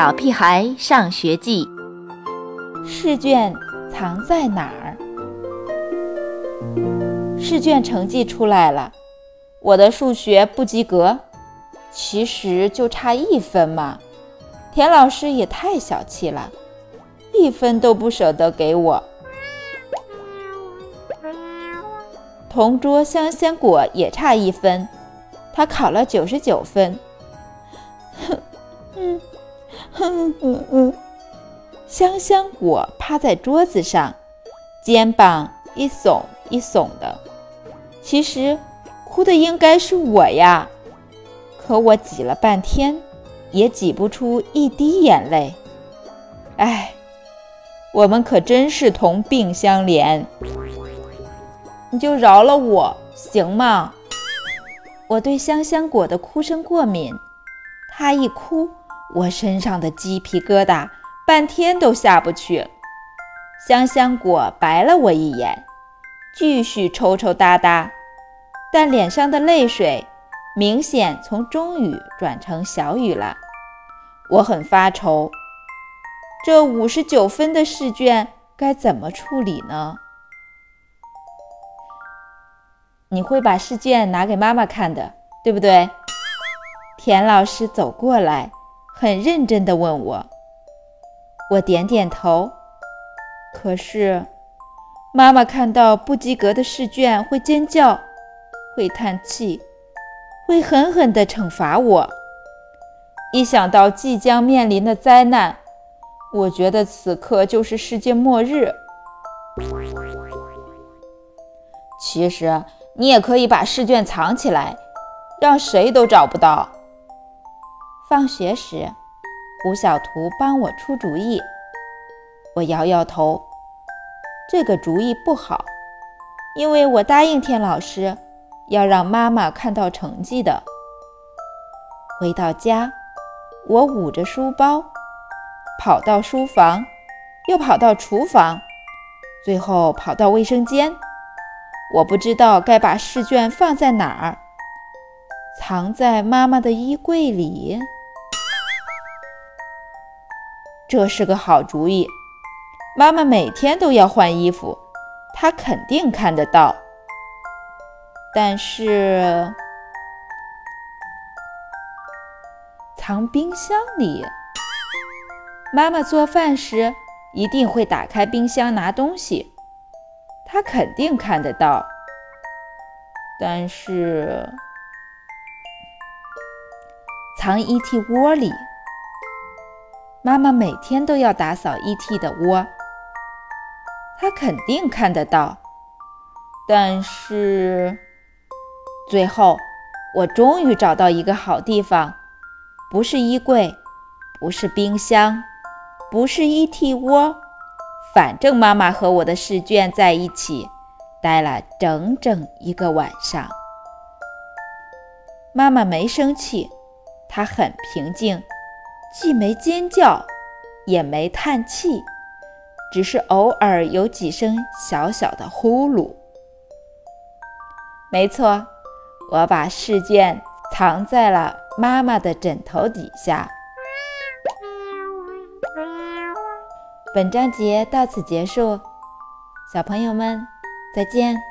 小屁孩上学记》试卷藏在哪儿？试卷成绩出来了，我的数学不及格，其实就差一分嘛。田老师也太小气了，一分都不舍得给我。同桌香香果也差一分，他考了九十九分。哼，嗯，哼哼哼。香香果趴在桌子上，肩膀一耸一耸的。其实，哭的应该是我呀，可我挤了半天，也挤不出一滴眼泪。哎，我们可真是同病相怜。你就饶了我行吗？我对香香果的哭声过敏，它一哭，我身上的鸡皮疙瘩半天都下不去。香香果白了我一眼，继续抽抽搭搭，但脸上的泪水明显从中雨转成小雨了。我很发愁，这五十九分的试卷该怎么处理呢？你会把试卷拿给妈妈看的，对不对？田老师走过来，很认真地问我。我点点头。可是，妈妈看到不及格的试卷会尖叫，会叹气，会狠狠地惩罚我。一想到即将面临的灾难，我觉得此刻就是世界末日。其实。你也可以把试卷藏起来，让谁都找不到。放学时，胡小图帮我出主意，我摇摇头，这个主意不好，因为我答应田老师要让妈妈看到成绩的。回到家，我捂着书包，跑到书房，又跑到厨房，最后跑到卫生间。我不知道该把试卷放在哪儿，藏在妈妈的衣柜里。这是个好主意。妈妈每天都要换衣服，她肯定看得到。但是，藏冰箱里。妈妈做饭时一定会打开冰箱拿东西。他肯定看得到，但是藏 ET 窝里，妈妈每天都要打扫 ET 的窝，他肯定看得到，但是最后我终于找到一个好地方，不是衣柜，不是冰箱，不是 ET 窝。反正妈妈和我的试卷在一起待了整整一个晚上。妈妈没生气，她很平静，既没尖叫，也没叹气，只是偶尔有几声小小的呼噜。没错，我把试卷藏在了妈妈的枕头底下。本章节到此结束，小朋友们再见。